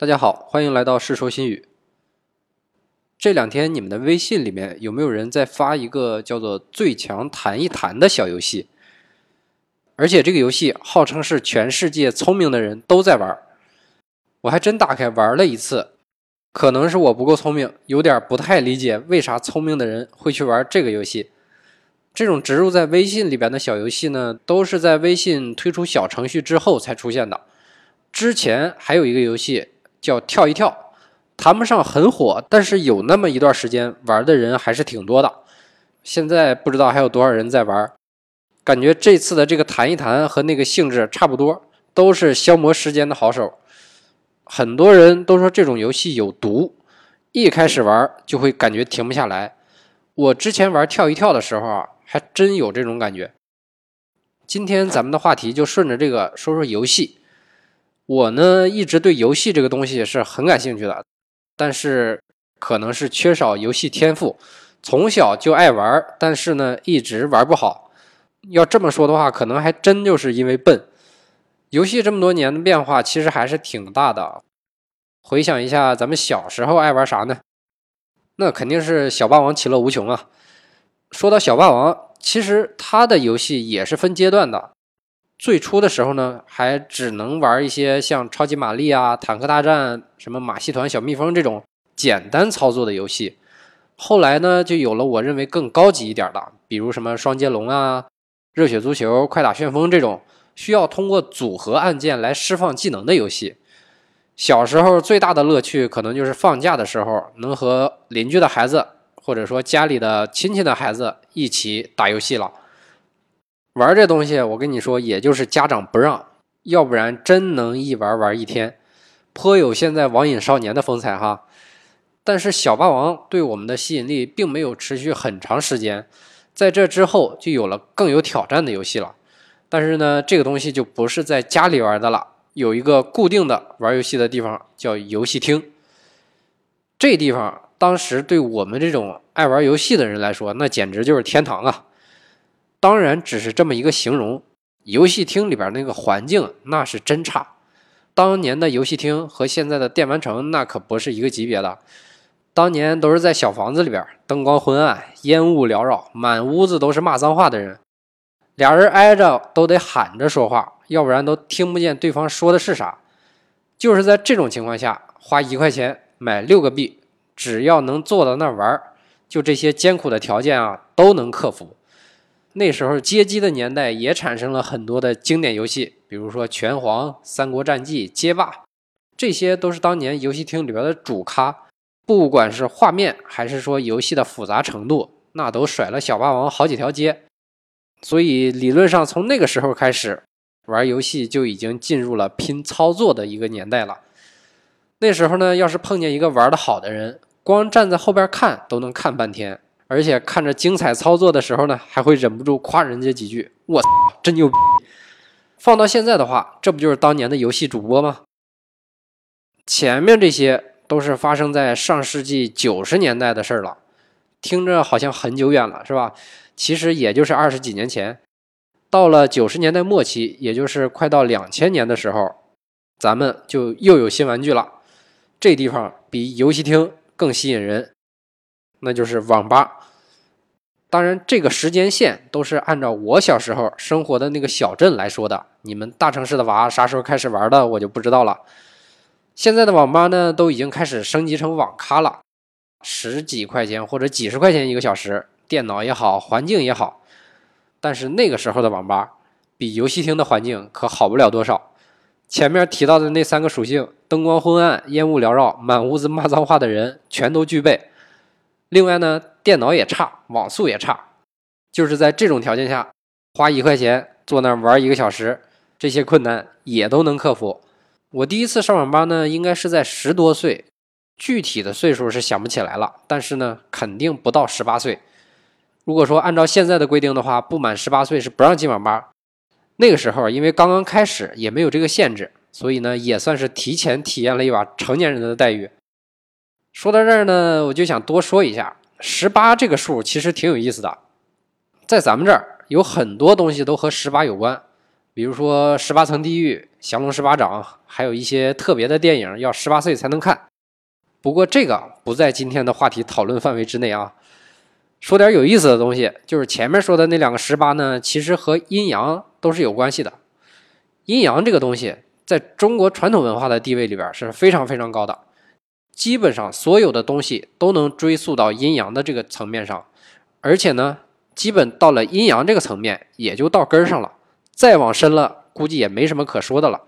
大家好，欢迎来到《世说新语》。这两天你们的微信里面有没有人在发一个叫做“最强弹一弹”的小游戏？而且这个游戏号称是全世界聪明的人都在玩。我还真打开玩了一次，可能是我不够聪明，有点不太理解为啥聪明的人会去玩这个游戏。这种植入在微信里边的小游戏呢，都是在微信推出小程序之后才出现的。之前还有一个游戏。叫跳一跳，谈不上很火，但是有那么一段时间玩的人还是挺多的。现在不知道还有多少人在玩。感觉这次的这个弹一弹和那个性质差不多，都是消磨时间的好手。很多人都说这种游戏有毒，一开始玩就会感觉停不下来。我之前玩跳一跳的时候啊，还真有这种感觉。今天咱们的话题就顺着这个说说游戏。我呢，一直对游戏这个东西是很感兴趣的，但是可能是缺少游戏天赋，从小就爱玩，但是呢，一直玩不好。要这么说的话，可能还真就是因为笨。游戏这么多年的变化，其实还是挺大的。回想一下，咱们小时候爱玩啥呢？那肯定是小霸王其乐无穷啊。说到小霸王，其实它的游戏也是分阶段的。最初的时候呢，还只能玩一些像超级玛丽啊、坦克大战、什么马戏团、小蜜蜂这种简单操作的游戏。后来呢，就有了我认为更高级一点的，比如什么双截龙啊、热血足球、快打旋风这种需要通过组合按键来释放技能的游戏。小时候最大的乐趣，可能就是放假的时候能和邻居的孩子，或者说家里的亲戚的孩子一起打游戏了。玩这东西，我跟你说，也就是家长不让，要不然真能一玩玩一天，颇有现在网瘾少年的风采哈。但是小霸王对我们的吸引力并没有持续很长时间，在这之后就有了更有挑战的游戏了。但是呢，这个东西就不是在家里玩的了，有一个固定的玩游戏的地方叫游戏厅。这地方当时对我们这种爱玩游戏的人来说，那简直就是天堂啊！当然只是这么一个形容，游戏厅里边那个环境那是真差。当年的游戏厅和现在的电玩城那可不是一个级别的。当年都是在小房子里边，灯光昏暗，烟雾缭绕，满屋子都是骂脏话的人，俩人挨着都得喊着说话，要不然都听不见对方说的是啥。就是在这种情况下，花一块钱买六个币，只要能坐到那玩，就这些艰苦的条件啊，都能克服。那时候街机的年代也产生了很多的经典游戏，比如说拳皇、三国战记、街霸，这些都是当年游戏厅里边的主咖。不管是画面还是说游戏的复杂程度，那都甩了小霸王好几条街。所以理论上从那个时候开始，玩游戏就已经进入了拼操作的一个年代了。那时候呢，要是碰见一个玩的好的人，光站在后边看都能看半天。而且看着精彩操作的时候呢，还会忍不住夸人家几句：“我操，真牛逼！”放到现在的话，这不就是当年的游戏主播吗？前面这些都是发生在上世纪九十年代的事儿了，听着好像很久远了，是吧？其实也就是二十几年前。到了九十年代末期，也就是快到两千年的时候，咱们就又有新玩具了。这地方比游戏厅更吸引人。那就是网吧，当然这个时间线都是按照我小时候生活的那个小镇来说的。你们大城市的娃啥时候开始玩的，我就不知道了。现在的网吧呢，都已经开始升级成网咖了，十几块钱或者几十块钱一个小时，电脑也好，环境也好。但是那个时候的网吧比游戏厅的环境可好不了多少。前面提到的那三个属性：灯光昏暗、烟雾缭绕、满屋子骂脏话的人，全都具备。另外呢，电脑也差，网速也差，就是在这种条件下，花一块钱坐那儿玩一个小时，这些困难也都能克服。我第一次上网吧呢，应该是在十多岁，具体的岁数是想不起来了，但是呢，肯定不到十八岁。如果说按照现在的规定的话，不满十八岁是不让进网吧。那个时候因为刚刚开始，也没有这个限制，所以呢，也算是提前体验了一把成年人的待遇。说到这儿呢，我就想多说一下，十八这个数其实挺有意思的，在咱们这儿有很多东西都和十八有关，比如说《十八层地狱》《降龙十八掌》，还有一些特别的电影要十八岁才能看。不过这个不在今天的话题讨论范围之内啊。说点有意思的东西，就是前面说的那两个十八呢，其实和阴阳都是有关系的。阴阳这个东西，在中国传统文化的地位里边是非常非常高的，基本上所有的东西都能追溯到阴阳的这个层面上，而且呢，基本到了阴阳这个层面，也就到根上了，再往深了，估计也没什么可说的了。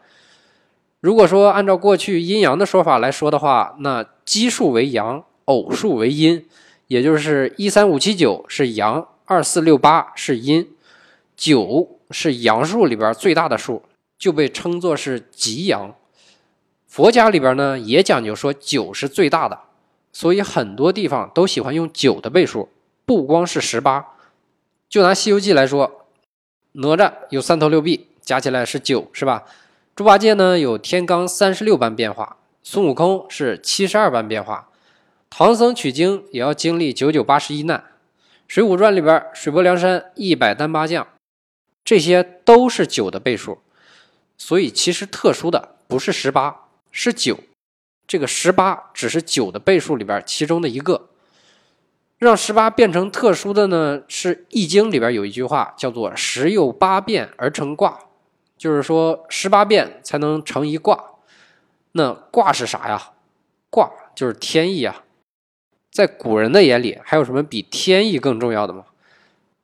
如果说按照过去阴阳的说法来说的话，那奇数为阳，偶数为阴，也就是一三五七九是阳，二四六八是阴，九是阳数里边最大的数。就被称作是极阳。佛家里边呢也讲究说九是最大的，所以很多地方都喜欢用九的倍数，不光是十八。就拿《西游记》来说，哪吒有三头六臂，加起来是九，是吧？猪八戒呢有天罡三十六般变化，孙悟空是七十二般变化，唐僧取经也要经历九九八十一难，《水浒传》里边水泊梁山一百单八将，这些都是九的倍数。所以其实特殊的不是十八，是九。这个十八只是九的倍数里边其中的一个。让十八变成特殊的呢，是《易经》里边有一句话叫做“十有八变而成卦”，就是说十八变才能成一卦。那卦是啥呀？卦就是天意啊。在古人的眼里，还有什么比天意更重要的吗？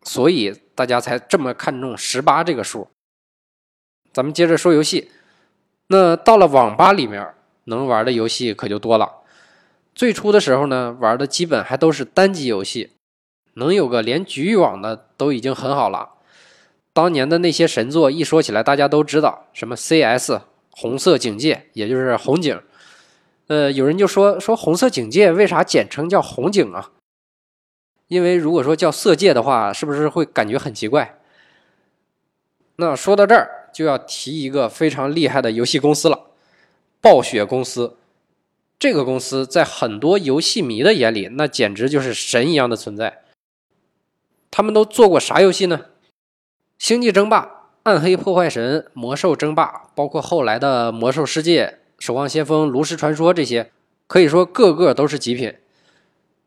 所以大家才这么看重十八这个数。咱们接着说游戏，那到了网吧里面能玩的游戏可就多了。最初的时候呢，玩的基本还都是单机游戏，能有个连局域网的都已经很好了。当年的那些神作一说起来，大家都知道什么 CS 红色警戒，也就是红警。呃，有人就说说红色警戒为啥简称叫红警啊？因为如果说叫色戒的话，是不是会感觉很奇怪？那说到这儿。就要提一个非常厉害的游戏公司了，暴雪公司。这个公司在很多游戏迷的眼里，那简直就是神一样的存在。他们都做过啥游戏呢？《星际争霸》《暗黑破坏神》《魔兽争霸》，包括后来的《魔兽世界》《守望先锋》《炉石传说》这些，可以说个个都是极品。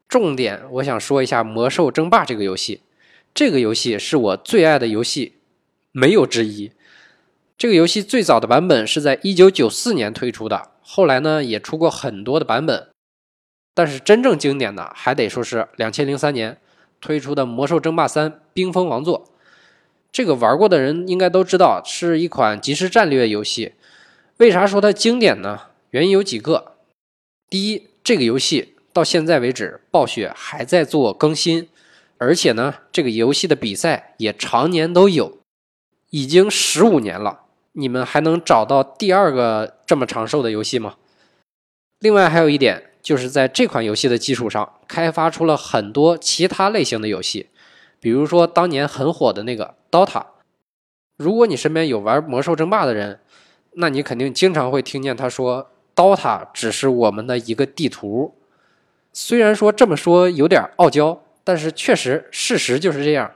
重点，我想说一下《魔兽争霸》这个游戏。这个游戏是我最爱的游戏，没有之一。这个游戏最早的版本是在一九九四年推出的，后来呢也出过很多的版本，但是真正经典的还得说是两千零三年推出的《魔兽争霸三：冰封王座》。这个玩过的人应该都知道，是一款即时战略游戏。为啥说它经典呢？原因有几个。第一，这个游戏到现在为止，暴雪还在做更新，而且呢，这个游戏的比赛也常年都有，已经十五年了。你们还能找到第二个这么长寿的游戏吗？另外还有一点，就是在这款游戏的基础上，开发出了很多其他类型的游戏，比如说当年很火的那个 DOTA。如果你身边有玩魔兽争霸的人，那你肯定经常会听见他说，DOTA 只是我们的一个地图。虽然说这么说有点傲娇，但是确实事实就是这样。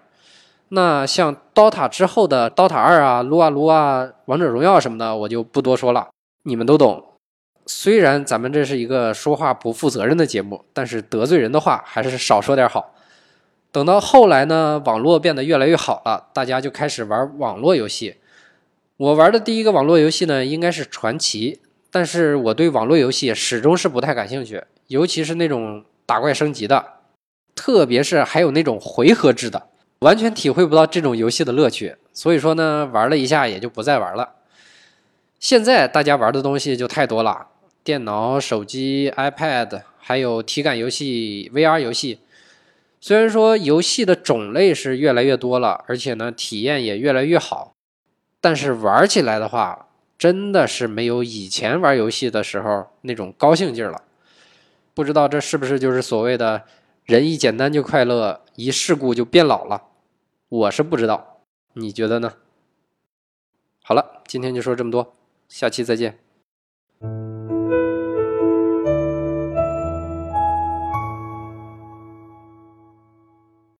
那像 DOTA 之后的 DOTA 二啊、撸啊撸啊、王者荣耀什么的，我就不多说了，你们都懂。虽然咱们这是一个说话不负责任的节目，但是得罪人的话还是少说点好。等到后来呢，网络变得越来越好了，大家就开始玩网络游戏。我玩的第一个网络游戏呢，应该是传奇，但是我对网络游戏始终是不太感兴趣，尤其是那种打怪升级的，特别是还有那种回合制的。完全体会不到这种游戏的乐趣，所以说呢，玩了一下也就不再玩了。现在大家玩的东西就太多了，电脑、手机、iPad，还有体感游戏、VR 游戏。虽然说游戏的种类是越来越多了，而且呢，体验也越来越好，但是玩起来的话，真的是没有以前玩游戏的时候那种高兴劲了。不知道这是不是就是所谓的“人一简单就快乐，一世故就变老了”。我是不知道，你觉得呢？好了，今天就说这么多，下期再见。